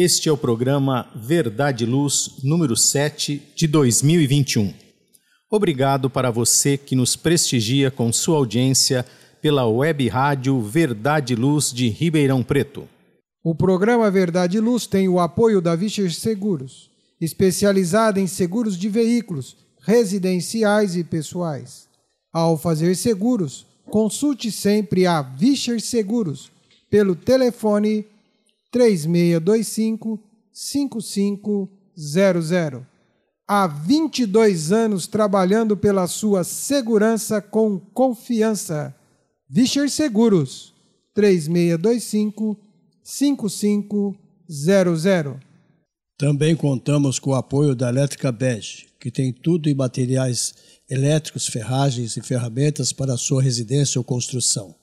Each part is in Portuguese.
Este é o programa Verdade Luz, número 7 de 2021. Obrigado para você que nos prestigia com sua audiência pela web rádio Verdade Luz de Ribeirão Preto. O programa Verdade Luz tem o apoio da Vischer Seguros, especializada em seguros de veículos residenciais e pessoais. Ao fazer seguros, consulte sempre a Vischer Seguros pelo telefone 3625 5500. Há 22 anos trabalhando pela sua segurança com confiança. Vischer Seguros 3625 5500. Também contamos com o apoio da Elétrica Bege que tem tudo em materiais elétricos, ferragens e ferramentas para a sua residência ou construção.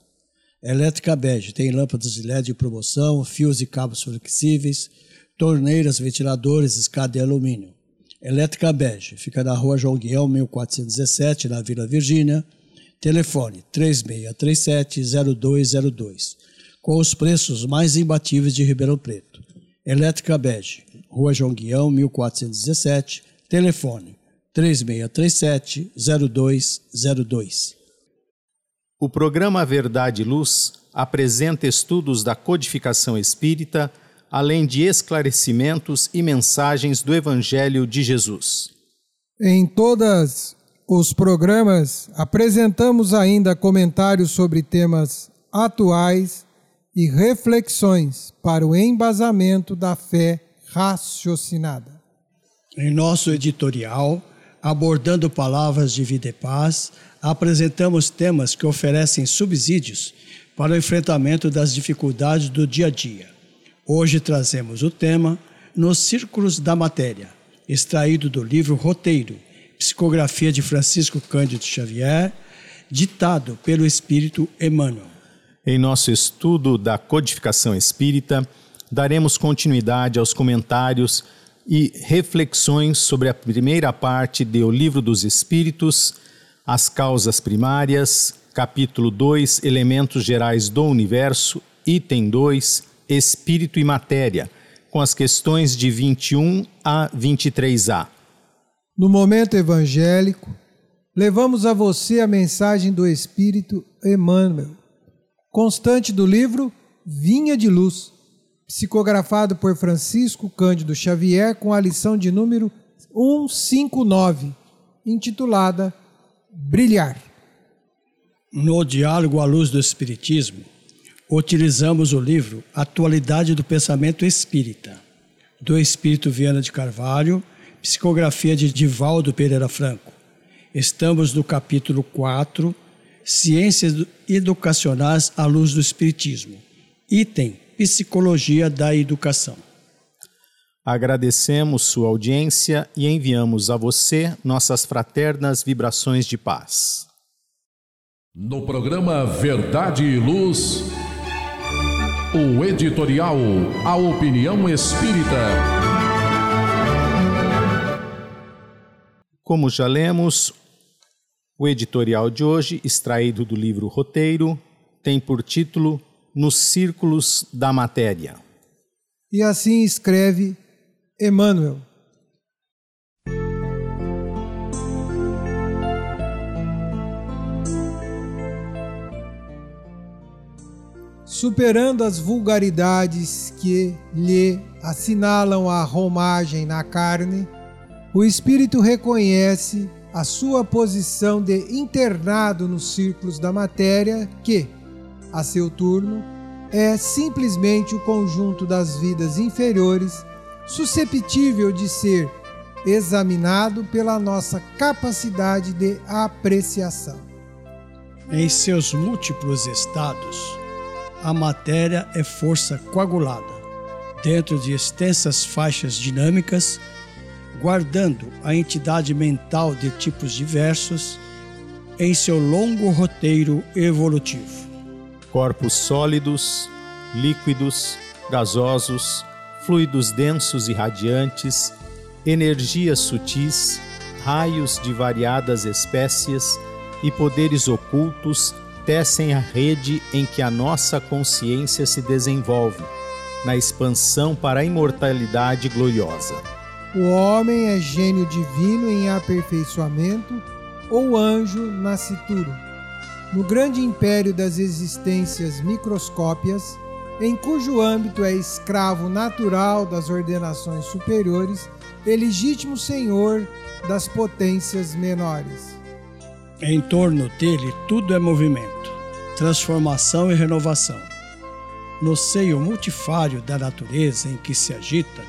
Elétrica Bege tem lâmpadas de LED de promoção, fios e cabos flexíveis, torneiras, ventiladores, escada de alumínio. Elétrica Bege fica na rua João Guião, 1417, na Vila Virgínia. Telefone 3637-0202, com os preços mais imbatíveis de Ribeirão Preto. Elétrica Bege, Rua João Guião, 1417, Telefone 3637-0202. O programa Verdade e Luz apresenta estudos da codificação espírita, além de esclarecimentos e mensagens do Evangelho de Jesus. Em todos os programas, apresentamos ainda comentários sobre temas atuais e reflexões para o embasamento da fé raciocinada. Em nosso editorial, abordando palavras de vida e paz, apresentamos temas que oferecem subsídios para o enfrentamento das dificuldades do dia a dia. Hoje trazemos o tema Nos Círculos da Matéria, extraído do livro Roteiro, psicografia de Francisco Cândido Xavier, ditado pelo Espírito Emmanuel. Em nosso estudo da codificação espírita, daremos continuidade aos comentários e reflexões sobre a primeira parte de O Livro dos Espíritos, As Causas Primárias, capítulo 2, Elementos Gerais do Universo, item 2, Espírito e Matéria, com as questões de 21 a 23a. No momento evangélico, levamos a você a mensagem do Espírito Emmanuel, constante do livro Vinha de Luz psicografado por Francisco Cândido Xavier com a lição de número 159, intitulada Brilhar. No diálogo à luz do Espiritismo, utilizamos o livro Atualidade do Pensamento Espírita, do Espírito Viana de Carvalho, psicografia de Divaldo Pereira Franco. Estamos no capítulo 4, Ciências Educacionais à Luz do Espiritismo, item Psicologia da Educação. Agradecemos sua audiência e enviamos a você nossas fraternas vibrações de paz. No programa Verdade e Luz, o editorial A Opinião Espírita. Como já lemos, o editorial de hoje, extraído do livro Roteiro, tem por título nos círculos da matéria. E assim escreve Emmanuel. Superando as vulgaridades que lhe assinalam a romagem na carne, o espírito reconhece a sua posição de internado nos círculos da matéria que, a seu turno, é simplesmente o conjunto das vidas inferiores susceptível de ser examinado pela nossa capacidade de apreciação. Em seus múltiplos estados, a matéria é força coagulada, dentro de extensas faixas dinâmicas, guardando a entidade mental de tipos diversos em seu longo roteiro evolutivo. Corpos sólidos, líquidos, gasosos, fluidos densos e radiantes, energias sutis, raios de variadas espécies e poderes ocultos tecem a rede em que a nossa consciência se desenvolve, na expansão para a imortalidade gloriosa. O homem é gênio divino em aperfeiçoamento ou anjo nascituro. No grande império das existências microscópias, em cujo âmbito é escravo natural das ordenações superiores e legítimo senhor das potências menores. Em torno dele tudo é movimento, transformação e renovação. No seio multifário da natureza em que se agita,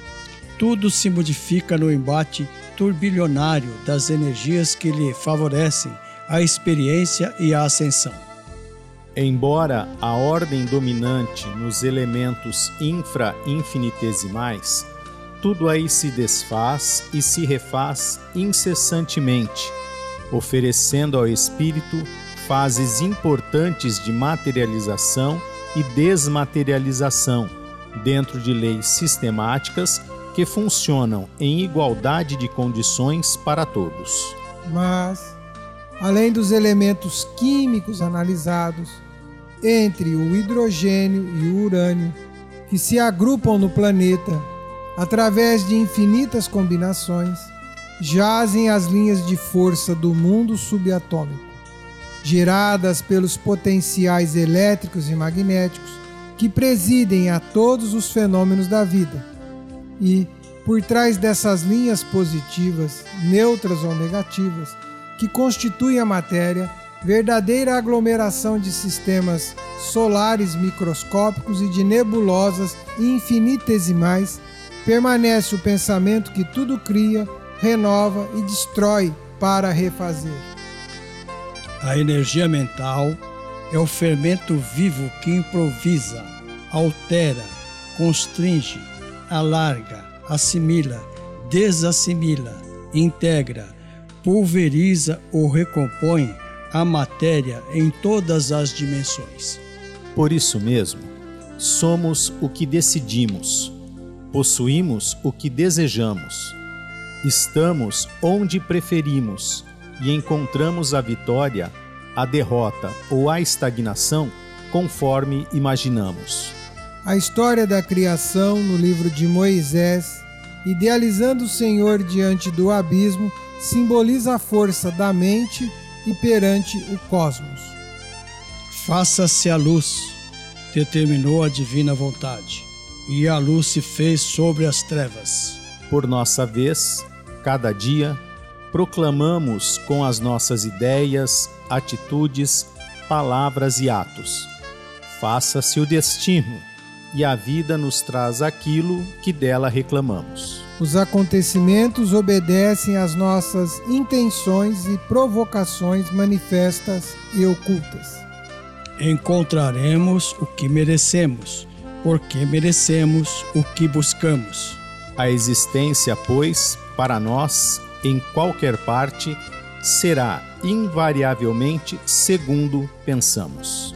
tudo se modifica no embate turbilionário das energias que lhe favorecem a experiência e a ascensão. Embora a ordem dominante nos elementos infra-infinitesimais, tudo aí se desfaz e se refaz incessantemente, oferecendo ao espírito fases importantes de materialização e desmaterialização, dentro de leis sistemáticas que funcionam em igualdade de condições para todos. Mas, além dos elementos químicos analisados, entre o hidrogênio e o urânio, que se agrupam no planeta através de infinitas combinações, jazem as linhas de força do mundo subatômico, geradas pelos potenciais elétricos e magnéticos que presidem a todos os fenômenos da vida. E, por trás dessas linhas positivas, neutras ou negativas, que constituem a matéria, verdadeira aglomeração de sistemas solares microscópicos e de nebulosas infinitesimais, permanece o pensamento que tudo cria, renova e destrói para refazer. A energia mental é o fermento vivo que improvisa, altera, constringe, alarga, assimila, desassimila, integra, pulveriza ou recompõe a matéria em todas as dimensões. Por isso mesmo, somos o que decidimos, possuímos o que desejamos, estamos onde preferimos e encontramos a vitória, a derrota ou a estagnação conforme imaginamos. A história da criação no livro de Moisés, idealizando o Senhor diante do abismo, simboliza a força da mente e perante o cosmos. Faça-se a luz, determinou a divina vontade, e a luz se fez sobre as trevas. Por nossa vez, cada dia, proclamamos com as nossas ideias, atitudes, palavras e atos. Faça-se o destino, e a vida nos traz aquilo que dela reclamamos. Os acontecimentos obedecem às nossas intenções e provocações manifestas e ocultas. Encontraremos o que merecemos, porque merecemos o que buscamos. A existência, pois, para nós, em qualquer parte, será invariavelmente segundo pensamos.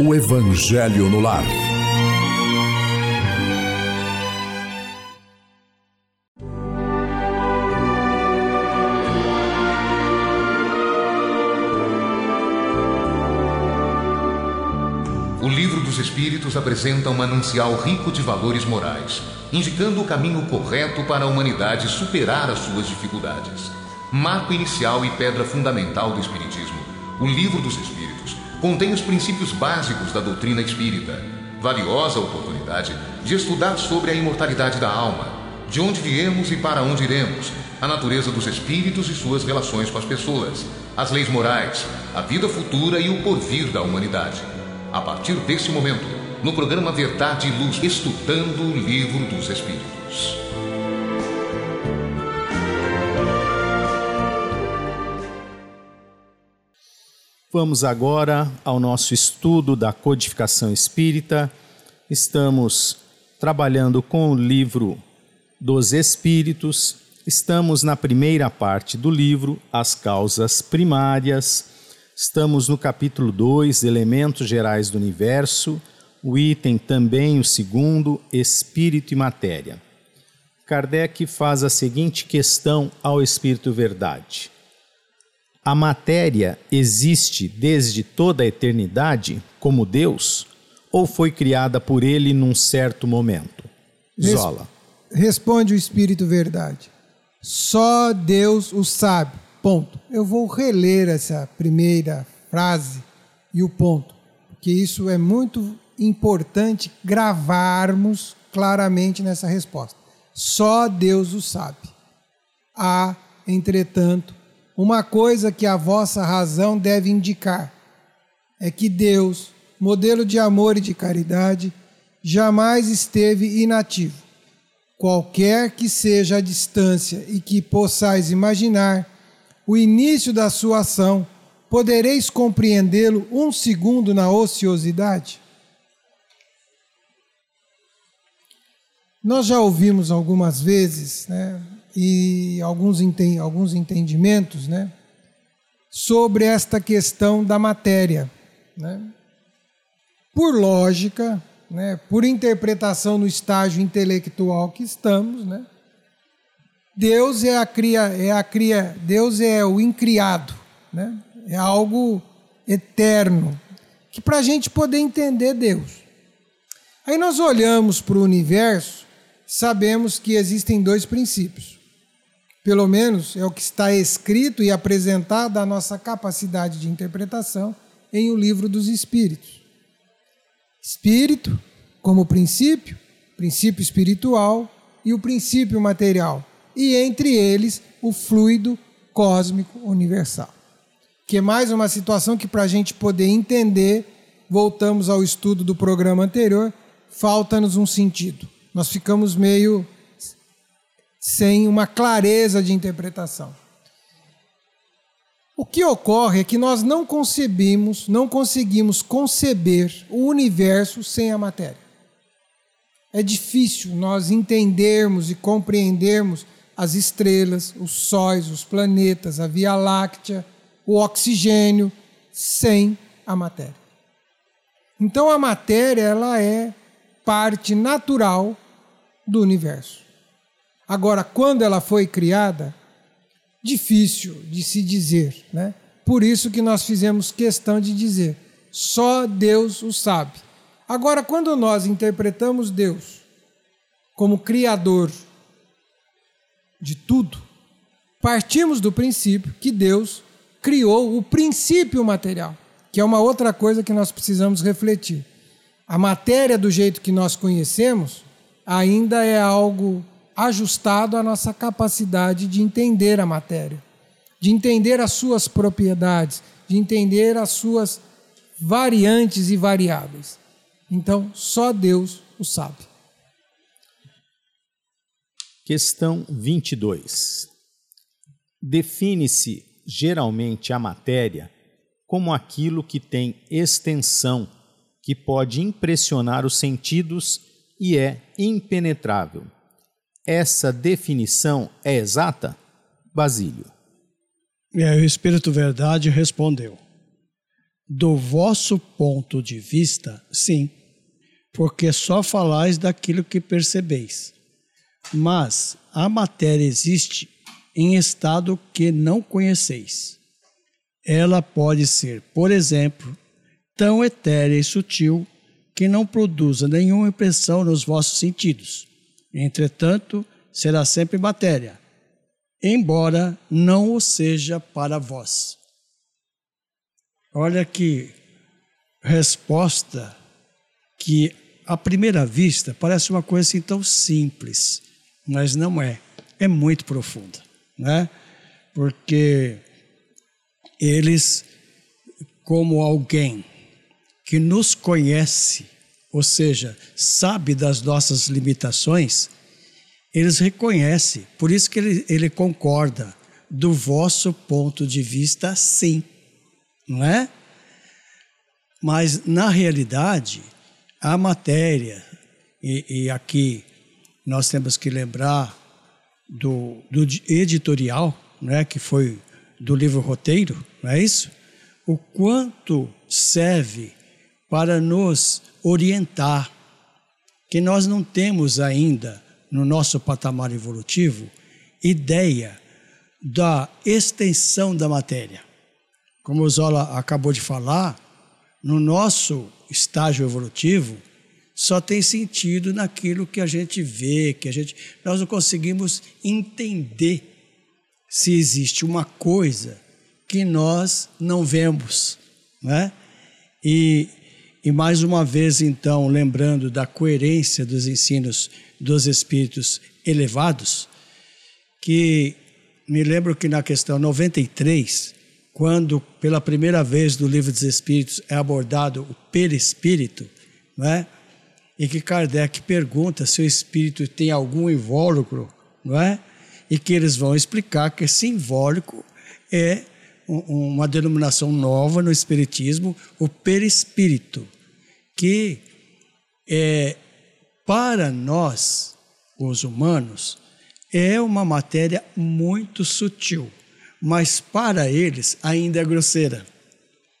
o Evangelho no lar. O Livro dos Espíritos apresenta um manancial rico de valores morais, indicando o caminho correto para a humanidade superar as suas dificuldades. Marco inicial e pedra fundamental do Espiritismo, o Livro dos Espíritos contém os princípios básicos da doutrina espírita. Valiosa oportunidade de estudar sobre a imortalidade da alma, de onde viemos e para onde iremos, a natureza dos espíritos e suas relações com as pessoas, as leis morais, a vida futura e o porvir da humanidade. A partir desse momento, no programa Verdade e Luz, estudando o Livro dos Espíritos. Vamos agora ao nosso estudo da codificação espírita. Estamos trabalhando com o livro dos Espíritos. Estamos na primeira parte do livro, As Causas Primárias. Estamos no capítulo 2, Elementos Gerais do Universo. O item também, o segundo, Espírito e Matéria. Kardec faz a seguinte questão ao Espírito Verdade a matéria existe desde toda a eternidade como Deus ou foi criada por ele num certo momento? Zola. Responde o Espírito Verdade. Só Deus o sabe. Ponto. Eu vou reler essa primeira frase e o ponto, porque isso é muito importante gravarmos claramente nessa resposta. Só Deus o sabe. Há, entretanto, uma coisa que a vossa razão deve indicar é que Deus, modelo de amor e de caridade, jamais esteve inativo. Qualquer que seja a distância e que possais imaginar o início da sua ação, podereis compreendê-lo um segundo na ociosidade? Nós já ouvimos algumas vezes, né, e alguns, enten alguns entendimentos né, sobre esta questão da matéria. Né? Por lógica, né, por interpretação no estágio intelectual que estamos, né, Deus é a cria, é a cria, Deus é o incriado, né? É algo eterno que para a gente poder entender Deus. Aí nós olhamos para o universo, sabemos que existem dois princípios pelo menos é o que está escrito e apresentado à nossa capacidade de interpretação em O Livro dos Espíritos. Espírito como princípio, princípio espiritual e o princípio material, e entre eles o fluido cósmico universal. Que é mais uma situação que, para a gente poder entender, voltamos ao estudo do programa anterior, falta-nos um sentido. Nós ficamos meio sem uma clareza de interpretação. O que ocorre é que nós não concebimos, não conseguimos conceber o universo sem a matéria. É difícil nós entendermos e compreendermos as estrelas, os sóis, os planetas, a Via Láctea, o oxigênio sem a matéria. Então a matéria ela é parte natural do universo. Agora, quando ela foi criada, difícil de se dizer, né? Por isso que nós fizemos questão de dizer, só Deus o sabe. Agora, quando nós interpretamos Deus como criador de tudo, partimos do princípio que Deus criou o princípio material, que é uma outra coisa que nós precisamos refletir. A matéria do jeito que nós conhecemos ainda é algo ajustado à nossa capacidade de entender a matéria, de entender as suas propriedades, de entender as suas variantes e variáveis. Então, só Deus o sabe. Questão 22. Define-se geralmente a matéria como aquilo que tem extensão, que pode impressionar os sentidos e é impenetrável. Essa definição é exata? Basílio. E aí o Espírito Verdade respondeu: Do vosso ponto de vista, sim, porque só falais daquilo que percebeis. Mas a matéria existe em estado que não conheceis. Ela pode ser, por exemplo, tão etérea e sutil que não produza nenhuma impressão nos vossos sentidos. Entretanto, será sempre matéria, embora não o seja para vós. Olha que resposta que à primeira vista parece uma coisa assim tão simples, mas não é. É muito profunda, né? Porque eles, como alguém que nos conhece, ou seja, sabe das nossas limitações, eles reconhecem, por isso que ele, ele concorda, do vosso ponto de vista, sim, não é? Mas, na realidade, a matéria, e, e aqui nós temos que lembrar do, do editorial, né, que foi do livro Roteiro, não é isso? O quanto serve para nos orientar, que nós não temos ainda no nosso patamar evolutivo ideia da extensão da matéria. Como o Zola acabou de falar, no nosso estágio evolutivo, só tem sentido naquilo que a gente vê, que a gente nós não conseguimos entender se existe uma coisa que nós não vemos, né? E e mais uma vez, então, lembrando da coerência dos ensinos dos espíritos elevados, que me lembro que na questão 93, quando pela primeira vez no livro dos espíritos é abordado o perispírito, não é? E que Kardec pergunta se o espírito tem algum invólucro, não é? E que eles vão explicar que esse invólucro é uma denominação nova no Espiritismo, o perispírito, que é, para nós, os humanos, é uma matéria muito sutil, mas para eles ainda é grosseira.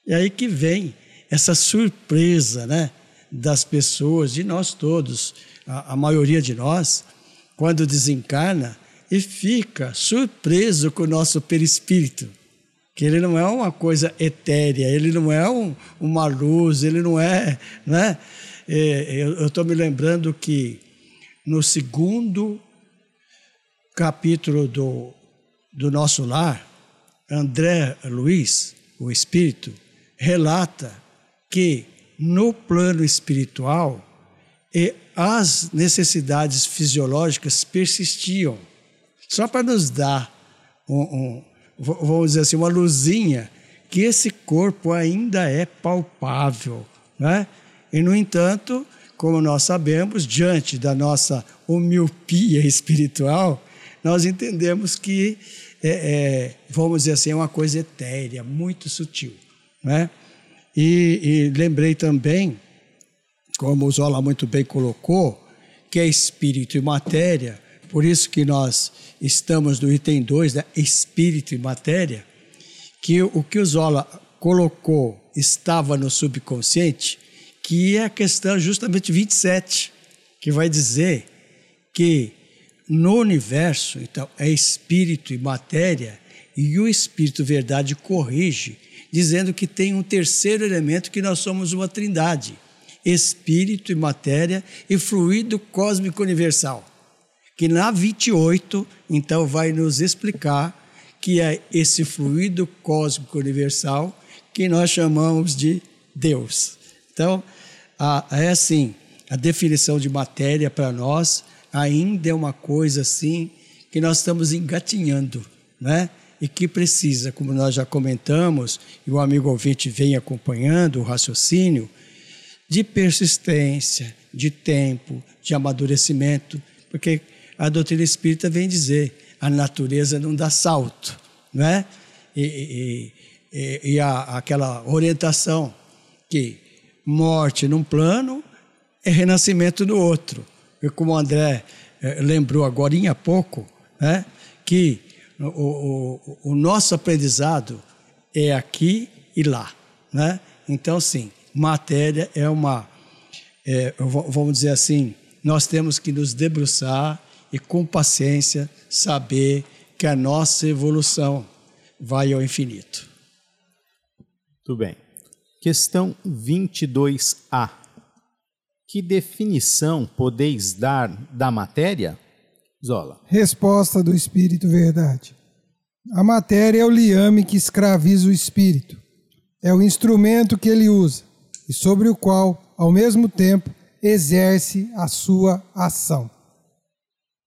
E aí que vem essa surpresa né, das pessoas, de nós todos, a, a maioria de nós, quando desencarna e fica surpreso com o nosso perispírito que ele não é uma coisa etérea, ele não é um, uma luz, ele não é. Né? É, eu estou me lembrando que no segundo capítulo do, do nosso lar, André Luiz, o Espírito, relata que no plano espiritual as necessidades fisiológicas persistiam, só para nos dar um, um vamos dizer assim, uma luzinha que esse corpo ainda é palpável, né? E no entanto, como nós sabemos, diante da nossa homiopia espiritual, nós entendemos que é, é, vamos dizer assim, é uma coisa etérea, muito sutil, né? E, e lembrei também, como o Zola muito bem colocou, que é espírito e matéria por isso que nós estamos no item 2, né, espírito e matéria, que o que o Zola colocou estava no subconsciente, que é a questão justamente 27, que vai dizer que no universo, então, é espírito e matéria, e o espírito verdade corrige, dizendo que tem um terceiro elemento que nós somos uma trindade: espírito e matéria e fluido cósmico universal que na 28, então, vai nos explicar que é esse fluido cósmico universal que nós chamamos de Deus. Então, a, é assim, a definição de matéria para nós ainda é uma coisa assim que nós estamos engatinhando, né? E que precisa, como nós já comentamos, e o amigo ouvinte vem acompanhando o raciocínio, de persistência, de tempo, de amadurecimento, porque a doutrina espírita vem dizer: a natureza não dá salto, não é? E, e, e, e a, aquela orientação que morte num plano é renascimento no outro. como o André eh, lembrou agora há pouco, né, que o, o, o, nosso aprendizado é aqui e lá. Né? Então, sim, matéria é uma, é, vamos dizer assim, nós temos que nos debruçar e com paciência saber que a nossa evolução vai ao infinito. Tudo bem. Questão 22A. Que definição podeis dar da matéria? Zola. Resposta do Espírito Verdade. A matéria é o liame que escraviza o espírito. É o instrumento que ele usa e sobre o qual, ao mesmo tempo, exerce a sua ação.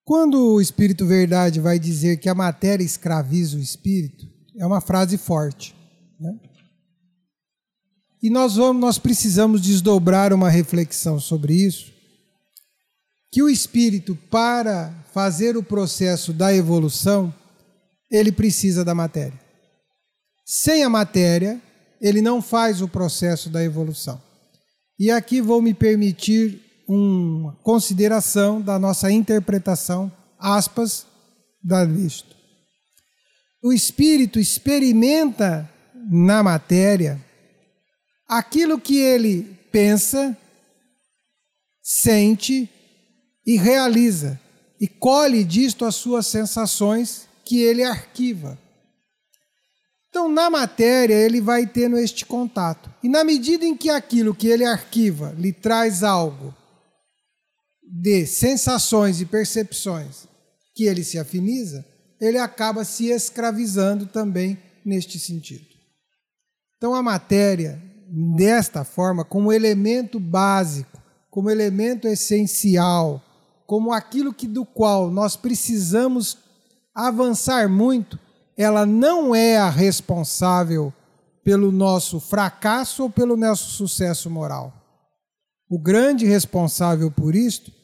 Quando o Espírito Verdade vai dizer que a matéria escraviza o espírito, é uma frase forte. Né? E nós, vamos, nós precisamos desdobrar uma reflexão sobre isso, que o espírito, para fazer o processo da evolução, ele precisa da matéria. Sem a matéria, ele não faz o processo da evolução. E aqui vou me permitir uma consideração da nossa interpretação, aspas, da listo. O espírito experimenta na matéria aquilo que ele pensa, sente e realiza, e colhe disto as suas sensações que ele arquiva. Então, na matéria, ele vai tendo este contato. E na medida em que aquilo que ele arquiva lhe traz algo de sensações e percepções que ele se afiniza, ele acaba se escravizando também neste sentido. Então, a matéria desta forma, como elemento básico, como elemento essencial, como aquilo que do qual nós precisamos avançar muito, ela não é a responsável pelo nosso fracasso ou pelo nosso sucesso moral. O grande responsável por isto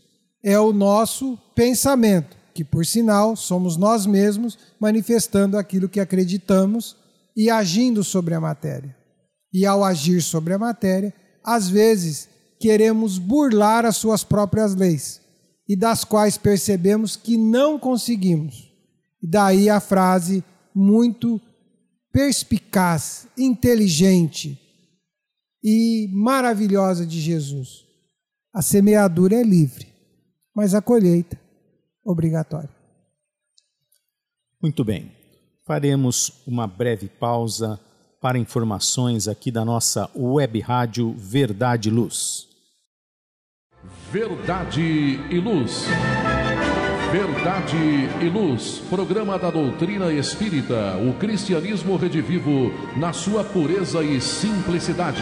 é o nosso pensamento, que por sinal somos nós mesmos manifestando aquilo que acreditamos e agindo sobre a matéria e ao agir sobre a matéria, às vezes queremos burlar as suas próprias leis e das quais percebemos que não conseguimos. E daí a frase muito perspicaz, inteligente e maravilhosa de Jesus. A semeadura é livre, mas a colheita obrigatória. Muito bem. Faremos uma breve pausa para informações aqui da nossa web rádio Verdade e Luz. Verdade e Luz. Verdade e Luz, programa da doutrina espírita, o cristianismo redivivo na sua pureza e simplicidade.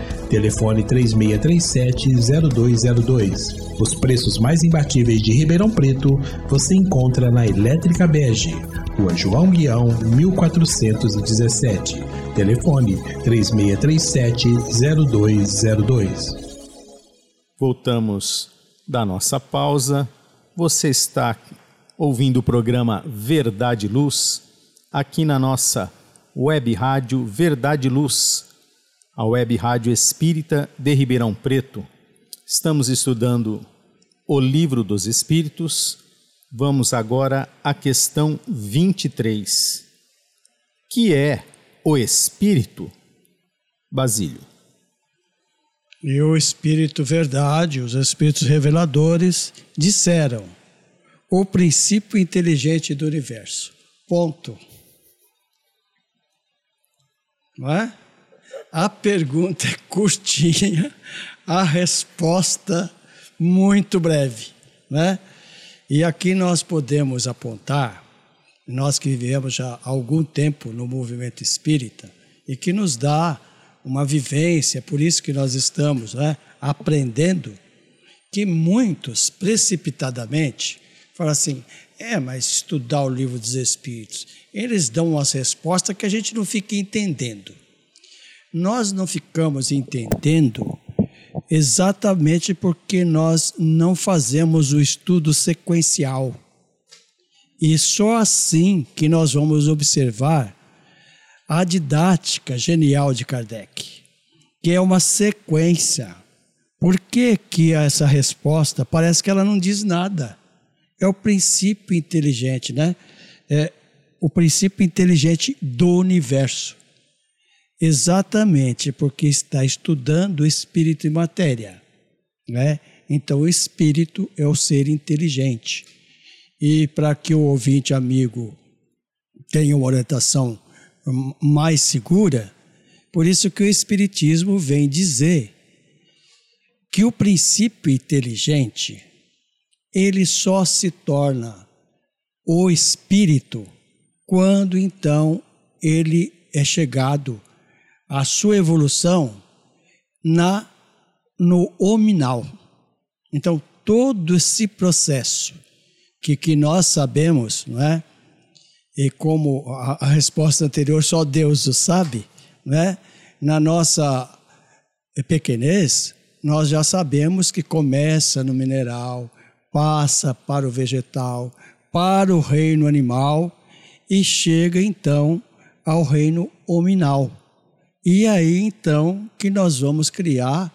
Telefone 3637-0202. Os preços mais imbatíveis de Ribeirão Preto você encontra na Elétrica Bege, Rua João Guião, 1417. Telefone 3637-0202. Voltamos da nossa pausa. Você está ouvindo o programa Verdade Luz aqui na nossa web rádio Verdade Luz a Web Rádio Espírita de Ribeirão Preto. Estamos estudando o Livro dos Espíritos. Vamos agora à questão 23. Que é o Espírito? Basílio. E o Espírito Verdade, os Espíritos Reveladores, disseram: o princípio inteligente do universo. Ponto. Não é? A pergunta é curtinha, a resposta muito breve, né? E aqui nós podemos apontar, nós que vivemos já há algum tempo no movimento espírita e que nos dá uma vivência, por isso que nós estamos né, aprendendo, que muitos, precipitadamente, falam assim: é, mas estudar o livro dos Espíritos, eles dão umas respostas que a gente não fica entendendo. Nós não ficamos entendendo exatamente porque nós não fazemos o estudo sequencial. E só assim que nós vamos observar a didática genial de Kardec, que é uma sequência. Por que, que essa resposta parece que ela não diz nada? É o princípio inteligente, né? É o princípio inteligente do universo. Exatamente porque está estudando espírito e matéria, né? Então o espírito é o ser inteligente. E para que o ouvinte amigo tenha uma orientação mais segura, por isso que o espiritismo vem dizer que o princípio inteligente ele só se torna o espírito quando então ele é chegado à sua evolução na no hominal. Então todo esse processo que, que nós sabemos, não é? E como a, a resposta anterior só Deus o sabe, não é? Na nossa pequenez, nós já sabemos que começa no mineral, passa para o vegetal, para o reino animal e chega então ao reino hominal. E aí então que nós vamos criar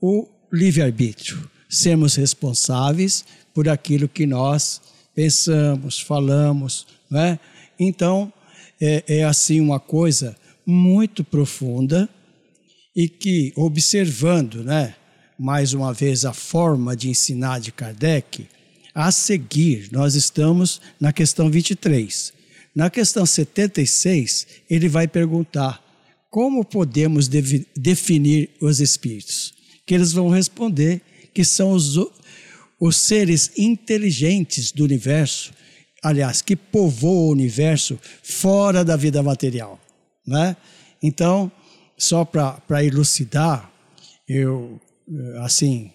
o livre-arbítrio, sermos responsáveis por aquilo que nós pensamos, falamos, não é? Então, é, é assim uma coisa muito profunda e que, observando, né, mais uma vez, a forma de ensinar de Kardec, a seguir, nós estamos na questão 23. Na questão 76, ele vai perguntar como podemos definir os espíritos. Que eles vão responder que são os, os seres inteligentes do universo, aliás, que povoam o universo fora da vida material. Né? Então, só para elucidar, eu, assim,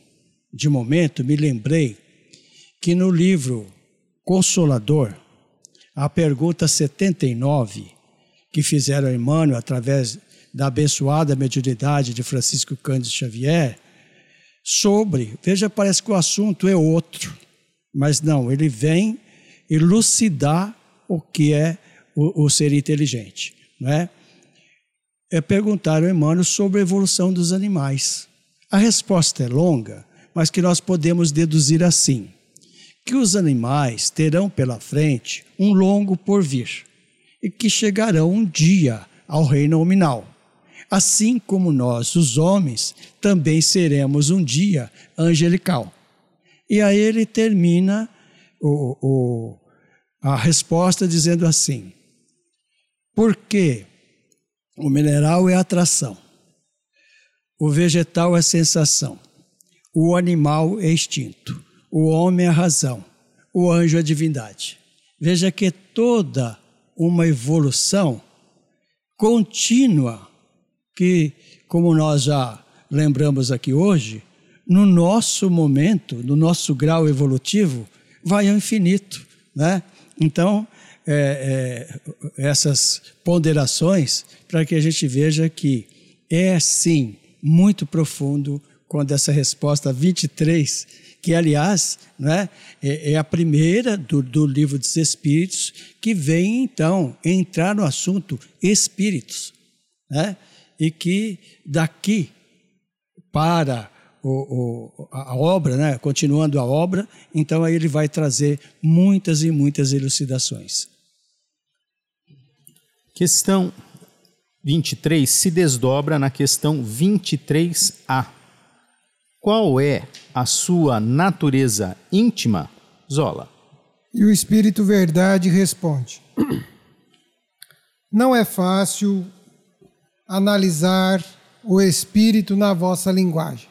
de momento, me lembrei que no livro Consolador, a pergunta 79, que fizeram a Emmanuel através da abençoada mediunidade de Francisco Cândido Xavier, sobre. Veja, parece que o assunto é outro, mas não, ele vem elucidar o que é o, o ser inteligente. Não é? é perguntar ao Emmanuel sobre a evolução dos animais. A resposta é longa, mas que nós podemos deduzir assim: que os animais terão pela frente um longo porvir e que chegarão um dia ao reino nominal assim como nós, os homens, também seremos um dia angelical. E aí ele termina o, o, a resposta dizendo assim: porque o mineral é atração, o vegetal é sensação, o animal é instinto, o homem é razão, o anjo é divindade. Veja que toda uma evolução contínua que, como nós já lembramos aqui hoje, no nosso momento, no nosso grau evolutivo, vai ao infinito. Né? Então, é, é, essas ponderações para que a gente veja que é sim muito profundo quando essa resposta 23, que aliás né, é, é a primeira do, do livro dos Espíritos, que vem então entrar no assunto espíritos. Né? E que daqui para o, o, a obra, né? continuando a obra, então aí ele vai trazer muitas e muitas elucidações. Questão 23 se desdobra na questão 23A. Qual é a sua natureza íntima, Zola? E o Espírito Verdade responde: Não é fácil analisar o Espírito na vossa linguagem.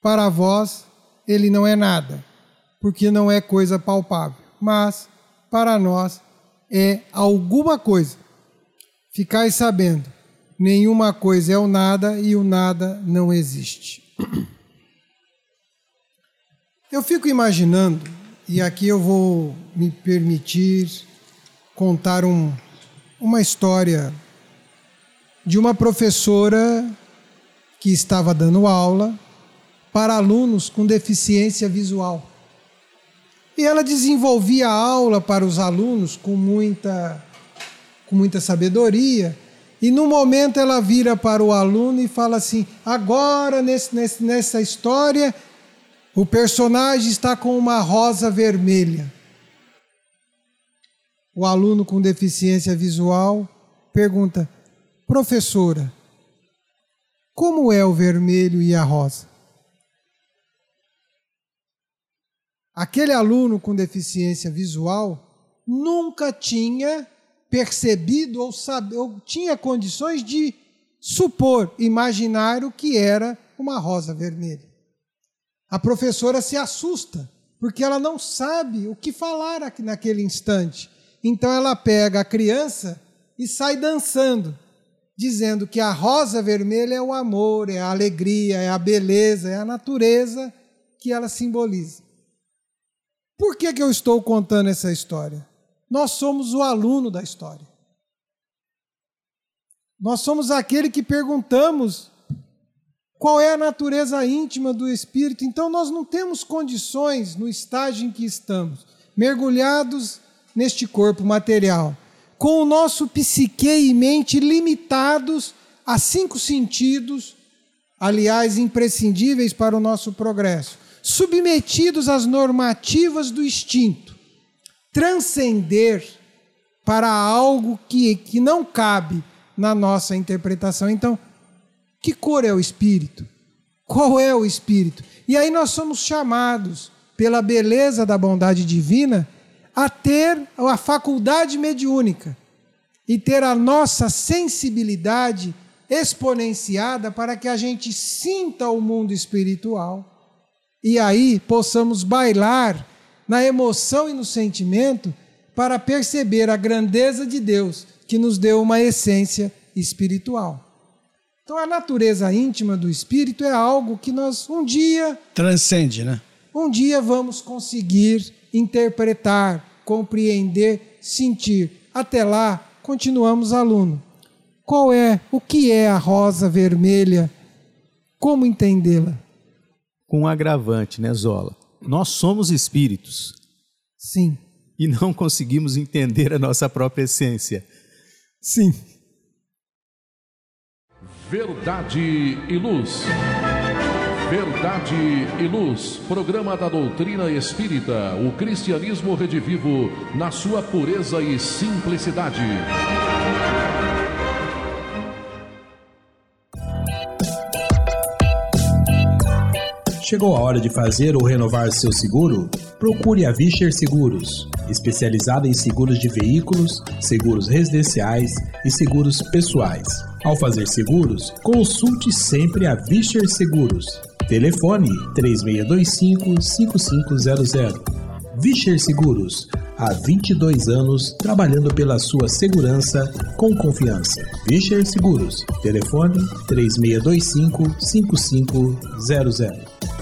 Para vós, ele não é nada, porque não é coisa palpável, mas para nós é alguma coisa. Ficais sabendo, nenhuma coisa é o nada e o nada não existe. Eu fico imaginando, e aqui eu vou me permitir contar um, uma história de uma professora que estava dando aula para alunos com deficiência visual. E ela desenvolvia a aula para os alunos com muita, com muita sabedoria. E no momento ela vira para o aluno e fala assim: agora nesse, nesse, nessa história, o personagem está com uma rosa vermelha. O aluno com deficiência visual pergunta: professora, como é o vermelho e a rosa? aquele aluno com deficiência visual nunca tinha percebido ou, sabe, ou tinha condições de supor, imaginar o que era uma rosa vermelha. A professora se assusta, porque ela não sabe o que falar naquele instante. Então ela pega a criança e sai dançando, dizendo que a rosa vermelha é o amor, é a alegria, é a beleza, é a natureza que ela simboliza. Por que, que eu estou contando essa história? Nós somos o aluno da história. Nós somos aquele que perguntamos qual é a natureza íntima do Espírito. Então, nós não temos condições, no estágio em que estamos, mergulhados neste corpo material, com o nosso psique e mente limitados a cinco sentidos, aliás, imprescindíveis para o nosso progresso submetidos às normativas do instinto, transcender para algo que, que não cabe na nossa interpretação. Então, que cor é o espírito? Qual é o espírito? E aí nós somos chamados, pela beleza da bondade divina, a ter a faculdade mediúnica e ter a nossa sensibilidade exponenciada para que a gente sinta o mundo espiritual e aí possamos bailar na emoção e no sentimento para perceber a grandeza de Deus que nos deu uma essência espiritual. Então a natureza íntima do espírito é algo que nós um dia transcende, né? Um dia vamos conseguir interpretar, compreender, sentir. Até lá, continuamos aluno. Qual é, o que é a rosa vermelha? Como entendê-la? com um agravante, né, Zola? Nós somos espíritos. Sim. E não conseguimos entender a nossa própria essência. Sim. Verdade e Luz. Verdade e Luz, programa da doutrina espírita, o cristianismo redivivo na sua pureza e simplicidade. Chegou a hora de fazer ou renovar seu seguro? Procure a Vischer Seguros, especializada em seguros de veículos, seguros residenciais e seguros pessoais. Ao fazer seguros, consulte sempre a Vischer Seguros. Telefone 3625-5500. Vischer Seguros, há 22 anos trabalhando pela sua segurança com confiança. Vischer Seguros, telefone 3625-5500.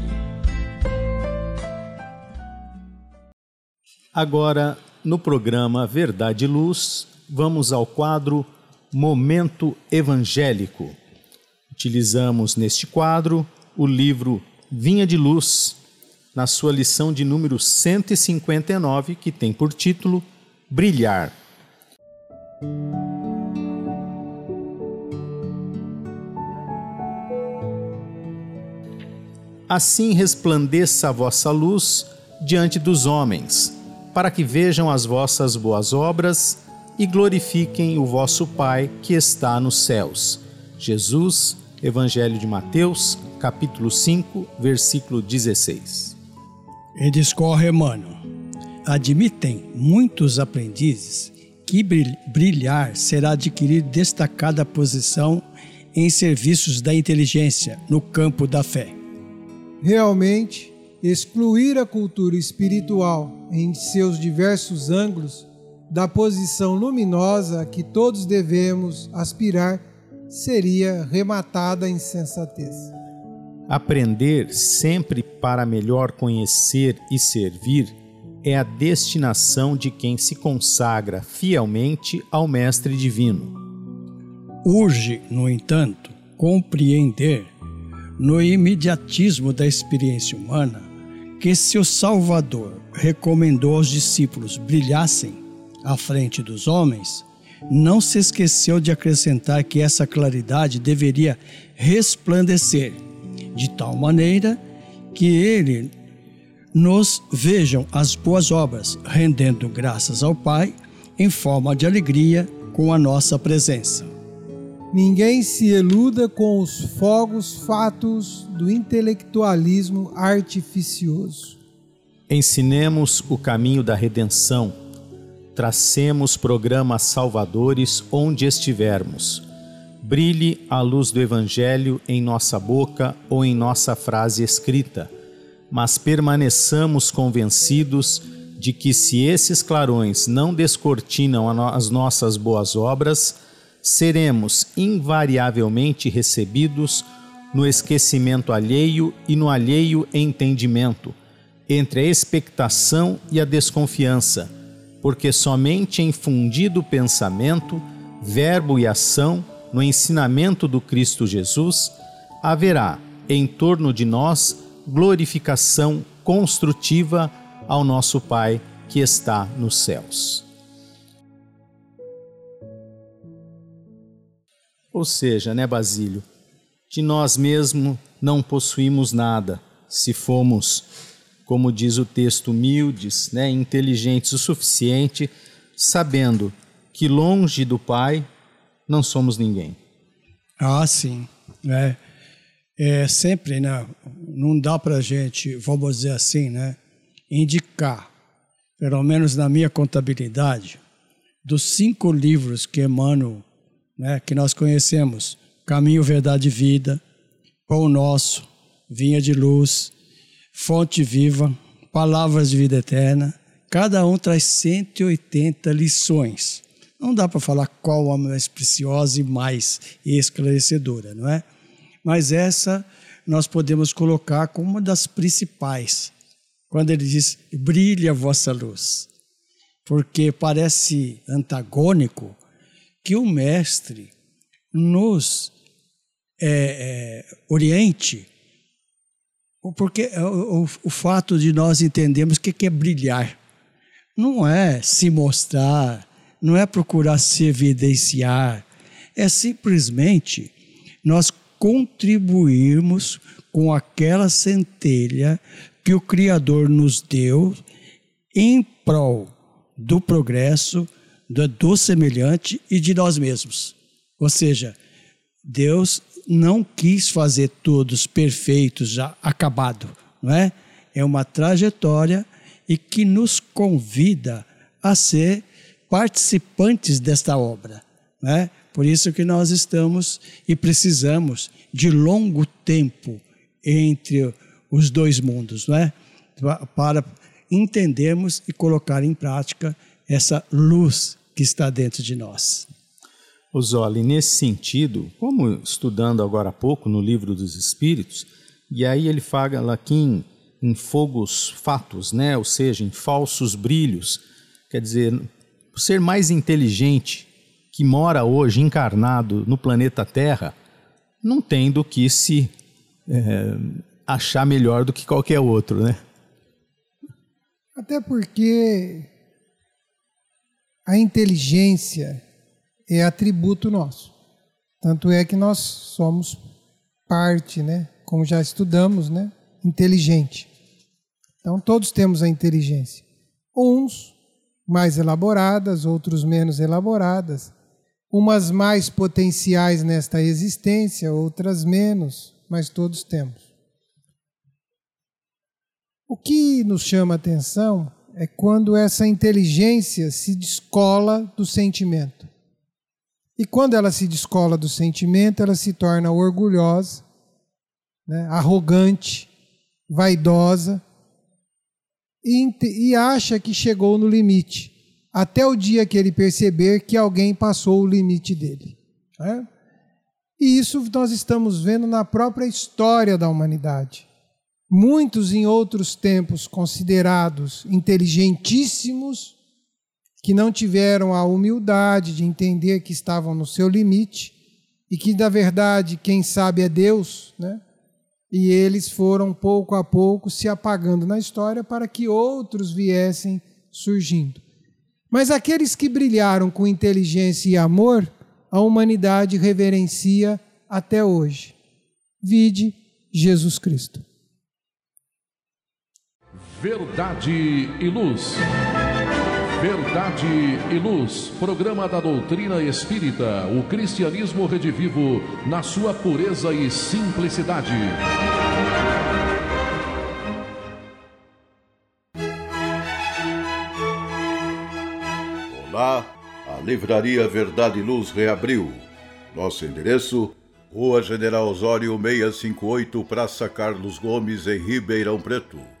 Agora, no programa Verdade e Luz, vamos ao quadro Momento Evangélico. Utilizamos neste quadro o livro Vinha de Luz, na sua lição de número 159, que tem por título Brilhar. Assim resplandeça a vossa luz diante dos homens para que vejam as vossas boas obras e glorifiquem o vosso Pai que está nos céus. Jesus, Evangelho de Mateus, capítulo 5, versículo 16. E discorre Emmanuel. Admitem muitos aprendizes que brilhar será adquirir destacada posição em serviços da inteligência no campo da fé. Realmente, excluir a cultura espiritual em seus diversos ângulos da posição luminosa que todos devemos aspirar seria rematada a insensatez. Aprender sempre para melhor conhecer e servir é a destinação de quem se consagra fielmente ao Mestre Divino. Urge, no entanto, compreender, no imediatismo da experiência humana, que se o Salvador recomendou aos discípulos brilhassem à frente dos homens, não se esqueceu de acrescentar que essa claridade deveria resplandecer, de tal maneira que ele nos vejam as boas obras, rendendo graças ao Pai em forma de alegria com a nossa presença. Ninguém se iluda com os fogos fatos do intelectualismo artificioso. Ensinemos o caminho da redenção Tracemos programas salvadores onde estivermos. Brilhe a luz do Evangelho em nossa boca ou em nossa frase escrita, mas permaneçamos convencidos de que, se esses clarões não descortinam as nossas boas obras, seremos invariavelmente recebidos no esquecimento alheio e no alheio entendimento, entre a expectação e a desconfiança porque somente em fundido pensamento, verbo e ação no ensinamento do Cristo Jesus haverá em torno de nós glorificação construtiva ao nosso Pai que está nos céus. Ou seja, né, Basílio, de nós mesmos não possuímos nada se fomos como diz o texto, humildes, né, inteligentes o suficiente, sabendo que longe do Pai não somos ninguém. Ah, sim. É, é sempre, né? Não dá para gente, vamos dizer assim, né? Indicar, pelo menos na minha contabilidade, dos cinco livros que Emmanuel, né, que nós conhecemos, Caminho, Verdade e Vida, Pão Nosso, Vinha de Luz, Fonte Viva, Palavras de Vida Eterna. Cada um traz 180 lições. Não dá para falar qual a mais preciosa e mais esclarecedora, não é? Mas essa nós podemos colocar como uma das principais. Quando ele diz: brilhe a vossa luz. Porque parece antagônico que o Mestre nos é, é, oriente porque é, o, o, o fato de nós entendermos o que é brilhar. Não é se mostrar, não é procurar se evidenciar, é simplesmente nós contribuirmos com aquela centelha que o Criador nos deu em prol do progresso, do, do semelhante e de nós mesmos. Ou seja, Deus não quis fazer todos perfeitos, já acabado, não é? É uma trajetória e que nos convida a ser participantes desta obra, não é? Por isso que nós estamos e precisamos de longo tempo entre os dois mundos, não é? Para entendermos e colocar em prática essa luz que está dentro de nós. Osoli, nesse sentido, como estudando agora há pouco no livro dos Espíritos, e aí ele fala aqui em, em fogos fatos, né? ou seja, em falsos brilhos, quer dizer, ser mais inteligente que mora hoje encarnado no planeta Terra não tem do que se é, achar melhor do que qualquer outro, né? Até porque a inteligência é atributo nosso. Tanto é que nós somos parte, né? Como já estudamos, né? Inteligente. Então todos temos a inteligência. Uns mais elaboradas, outros menos elaboradas, umas mais potenciais nesta existência, outras menos, mas todos temos. O que nos chama a atenção é quando essa inteligência se descola do sentimento. E quando ela se descola do sentimento, ela se torna orgulhosa, né, arrogante, vaidosa e, e acha que chegou no limite, até o dia que ele perceber que alguém passou o limite dele. Né? E isso nós estamos vendo na própria história da humanidade. Muitos em outros tempos considerados inteligentíssimos, que não tiveram a humildade de entender que estavam no seu limite e que, na verdade, quem sabe é Deus, né? E eles foram pouco a pouco se apagando na história para que outros viessem surgindo. Mas aqueles que brilharam com inteligência e amor, a humanidade reverencia até hoje. Vide Jesus Cristo. Verdade e Luz. Verdade e Luz, programa da doutrina espírita, o cristianismo redivivo na sua pureza e simplicidade. Olá, a Livraria Verdade e Luz reabriu. Nosso endereço: Rua General Osório 658, Praça Carlos Gomes, em Ribeirão Preto.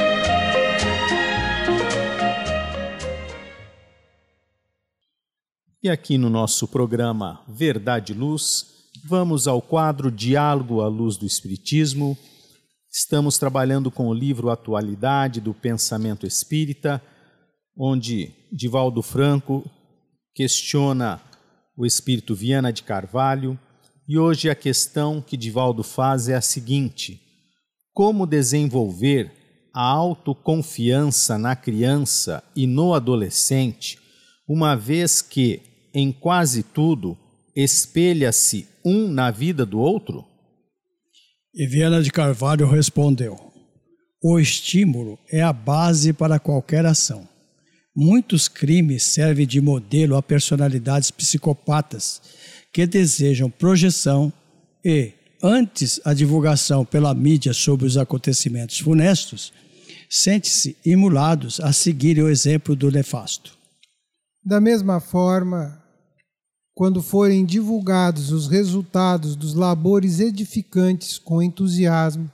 E aqui no nosso programa Verdade e Luz, vamos ao quadro Diálogo à Luz do Espiritismo. Estamos trabalhando com o livro Atualidade do Pensamento Espírita, onde Divaldo Franco questiona o espírito Viana de Carvalho. E hoje a questão que Divaldo faz é a seguinte: como desenvolver a autoconfiança na criança e no adolescente, uma vez que em quase tudo espelha-se um na vida do outro? E Viana de Carvalho respondeu: O estímulo é a base para qualquer ação. Muitos crimes servem de modelo a personalidades psicopatas que desejam projeção e, antes a divulgação pela mídia sobre os acontecimentos funestos, sentem-se imulados a seguir o exemplo do nefasto. Da mesma forma, quando forem divulgados os resultados dos labores edificantes com entusiasmo,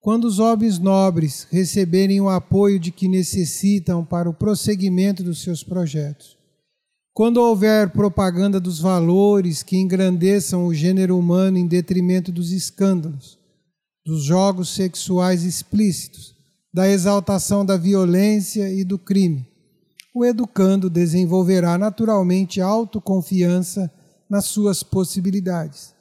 quando os homens nobres receberem o apoio de que necessitam para o prosseguimento dos seus projetos, quando houver propaganda dos valores que engrandeçam o gênero humano em detrimento dos escândalos, dos jogos sexuais explícitos, da exaltação da violência e do crime, o educando desenvolverá naturalmente autoconfiança nas suas possibilidades,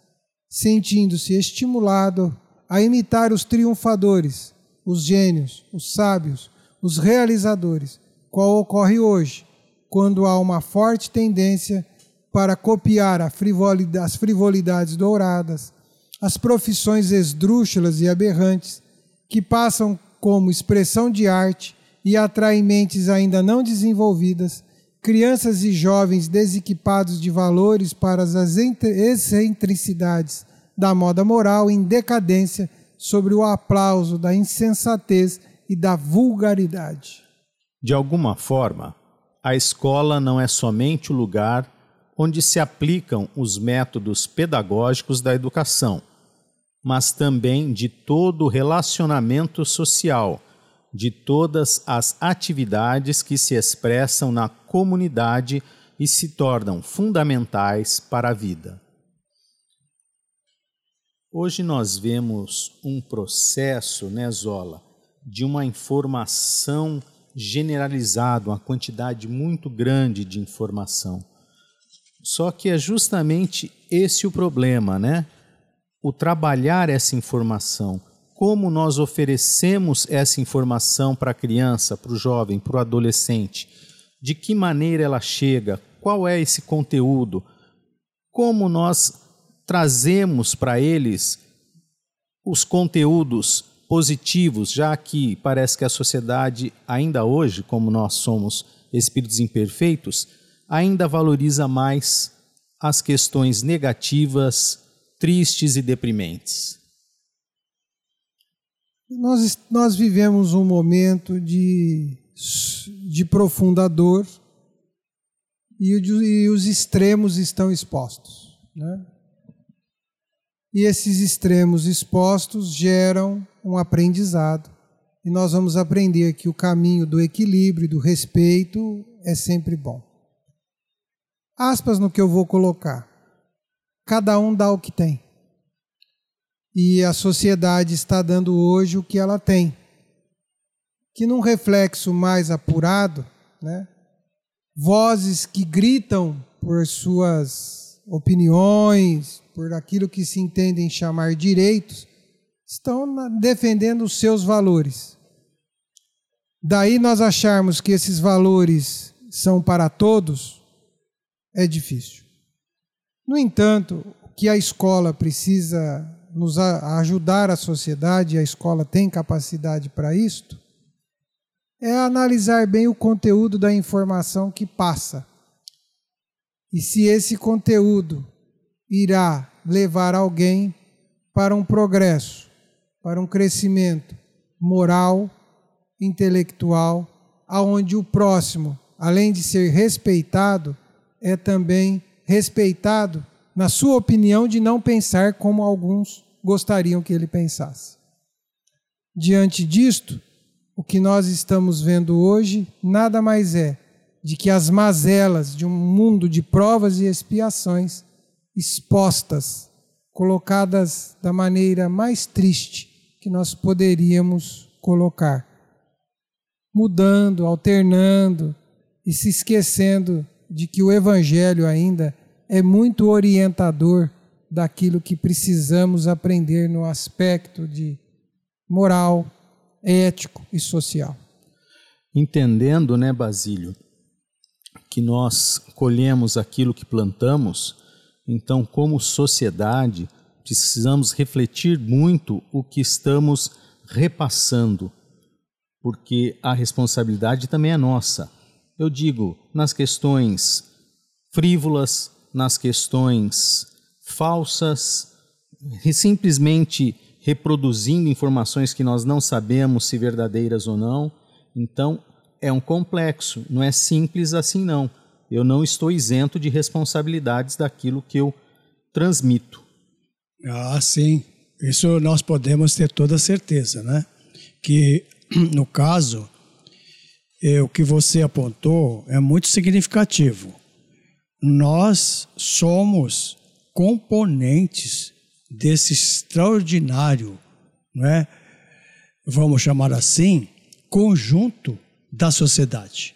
sentindo-se estimulado a imitar os triunfadores, os gênios, os sábios, os realizadores, qual ocorre hoje, quando há uma forte tendência para copiar as frivolidades douradas, as profissões esdrúxulas e aberrantes, que passam como expressão de arte e atraem mentes ainda não desenvolvidas, crianças e jovens desequipados de valores para as excentricidades da moda moral em decadência sobre o aplauso da insensatez e da vulgaridade. De alguma forma, a escola não é somente o lugar onde se aplicam os métodos pedagógicos da educação, mas também de todo o relacionamento social de todas as atividades que se expressam na comunidade e se tornam fundamentais para a vida. Hoje nós vemos um processo, né, Zola, de uma informação generalizada, uma quantidade muito grande de informação. Só que é justamente esse o problema, né? O trabalhar essa informação, como nós oferecemos essa informação para a criança, para o jovem, para o adolescente, de que maneira ela chega, qual é esse conteúdo, como nós trazemos para eles os conteúdos positivos, já que parece que a sociedade, ainda hoje, como nós somos espíritos imperfeitos, ainda valoriza mais as questões negativas, tristes e deprimentes. Nós, nós vivemos um momento de, de profunda dor e, e os extremos estão expostos. Né? E esses extremos expostos geram um aprendizado. E nós vamos aprender que o caminho do equilíbrio e do respeito é sempre bom. Aspas no que eu vou colocar. Cada um dá o que tem. E a sociedade está dando hoje o que ela tem. Que num reflexo mais apurado, né, vozes que gritam por suas opiniões, por aquilo que se entendem chamar direitos, estão defendendo os seus valores. Daí nós acharmos que esses valores são para todos, é difícil. No entanto, o que a escola precisa nos ajudar a sociedade, a escola tem capacidade para isto, é analisar bem o conteúdo da informação que passa. E se esse conteúdo irá levar alguém para um progresso, para um crescimento moral, intelectual, aonde o próximo, além de ser respeitado, é também respeitado na sua opinião de não pensar como alguns gostariam que ele pensasse. Diante disto, o que nós estamos vendo hoje nada mais é de que as mazelas de um mundo de provas e expiações expostas, colocadas da maneira mais triste que nós poderíamos colocar, mudando, alternando e se esquecendo de que o Evangelho ainda é muito orientador daquilo que precisamos aprender no aspecto de moral, ético e social. Entendendo, né, Basílio, que nós colhemos aquilo que plantamos, então, como sociedade, precisamos refletir muito o que estamos repassando, porque a responsabilidade também é nossa. Eu digo, nas questões frívolas, nas questões falsas, simplesmente reproduzindo informações que nós não sabemos se verdadeiras ou não. Então, é um complexo, não é simples assim não. Eu não estou isento de responsabilidades daquilo que eu transmito. Ah, sim. Isso nós podemos ter toda certeza, né? Que no caso, é, o que você apontou é muito significativo. Nós somos componentes desse extraordinário, é? vamos chamar assim, conjunto da sociedade.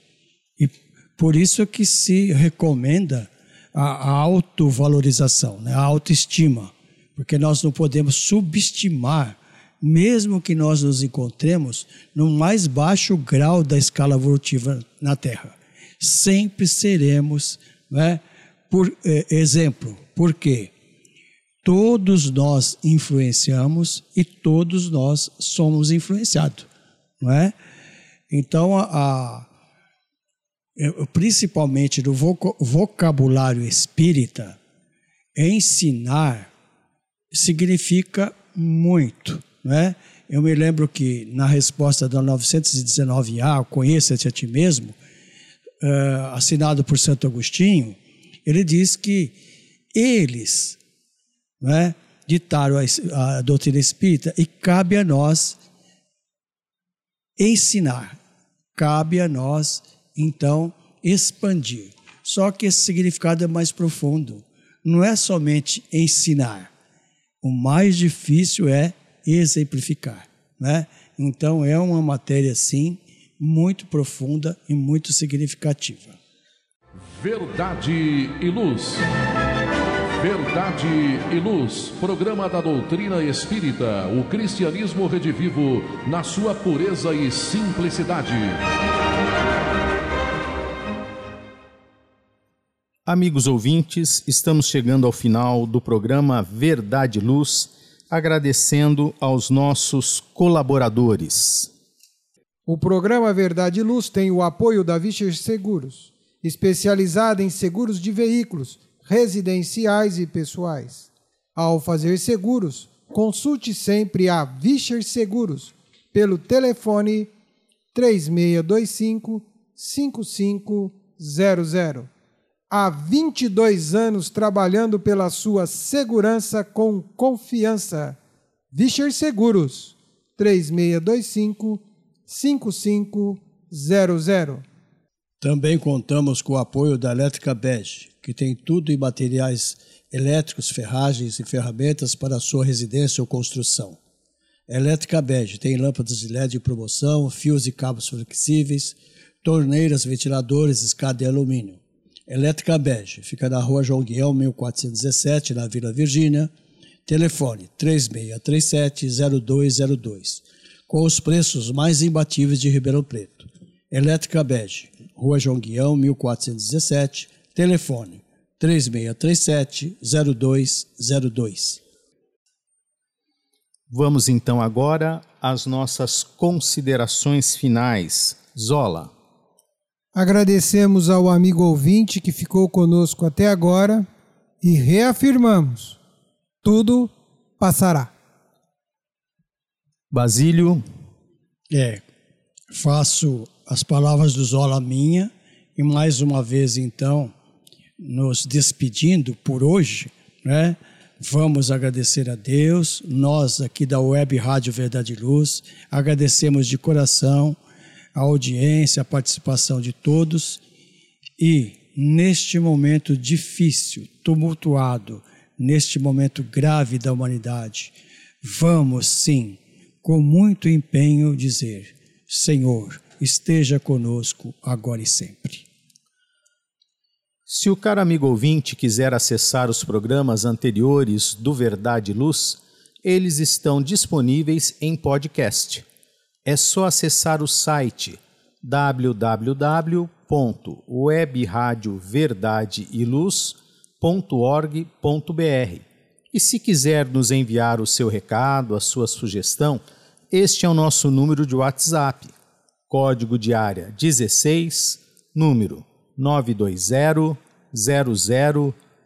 E por isso é que se recomenda a, autovalorização, né? a autoestima, porque nós não podemos subestimar, mesmo que nós nos encontremos no mais baixo grau da escala evolutiva na Terra. Sempre seremos, né? por eh, exemplo, por quê? Todos nós influenciamos e todos nós somos influenciados, não é? Então, a, a principalmente no vocabulário espírita, ensinar significa muito, não é? Eu me lembro que na resposta da 919A, Conheça-te a ti mesmo, uh, assinado por Santo Agostinho, ele diz que eles né, ditaram a, a doutrina espírita e cabe a nós ensinar. Cabe a nós, então, expandir. Só que esse significado é mais profundo. Não é somente ensinar. O mais difícil é exemplificar. Né? Então, é uma matéria, sim, muito profunda e muito significativa. Verdade e Luz. Verdade e Luz, programa da doutrina espírita, o cristianismo redivivo na sua pureza e simplicidade. Amigos ouvintes, estamos chegando ao final do programa Verdade e Luz, agradecendo aos nossos colaboradores. O programa Verdade e Luz tem o apoio da Vischer Seguros, especializada em seguros de veículos residenciais e pessoais. Ao fazer seguros, consulte sempre a Vischer Seguros pelo telefone 3625 5500. Há 22 anos trabalhando pela sua segurança com confiança. Vischer Seguros 3625 5500. Também contamos com o apoio da Elétrica Bege, que tem tudo em materiais elétricos, ferragens e ferramentas para a sua residência ou construção. Elétrica Bege tem lâmpadas de LED de promoção, fios e cabos flexíveis, torneiras, ventiladores, escada de alumínio. Elétrica Bege fica na rua João Guião, 1417, na Vila Virgínia. Telefone 3637-0202, com os preços mais imbatíveis de Ribeirão Preto. Elétrica Bege, Rua João Guião, 1417, telefone 3637-0202. Vamos então agora às nossas considerações finais. Zola. Agradecemos ao amigo ouvinte que ficou conosco até agora e reafirmamos: tudo passará. Basílio. É, faço as palavras do Zola minha e mais uma vez então nos despedindo por hoje, né? Vamos agradecer a Deus, nós aqui da Web Rádio Verdade e Luz, agradecemos de coração a audiência, a participação de todos e neste momento difícil, tumultuado, neste momento grave da humanidade, vamos sim, com muito empenho dizer: Senhor, esteja conosco agora e sempre. Se o caro amigo ouvinte quiser acessar os programas anteriores do Verdade e Luz, eles estão disponíveis em podcast. É só acessar o site www.webradioverdadeiluz.org.br. E se quiser nos enviar o seu recado, a sua sugestão, este é o nosso número de WhatsApp código de área 16, número 920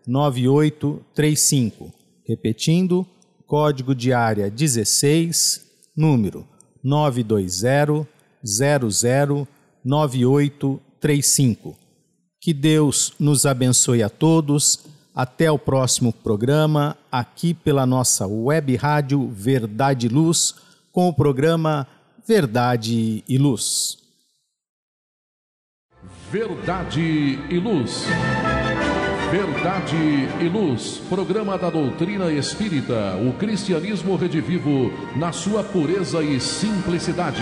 009835. Repetindo, código de área 16, número 920 009835. Que Deus nos abençoe a todos. Até o próximo programa, aqui pela nossa web rádio Verdade e Luz, com o programa Verdade e Luz. Verdade e Luz. Verdade e Luz, programa da doutrina espírita, o cristianismo redivivo na sua pureza e simplicidade.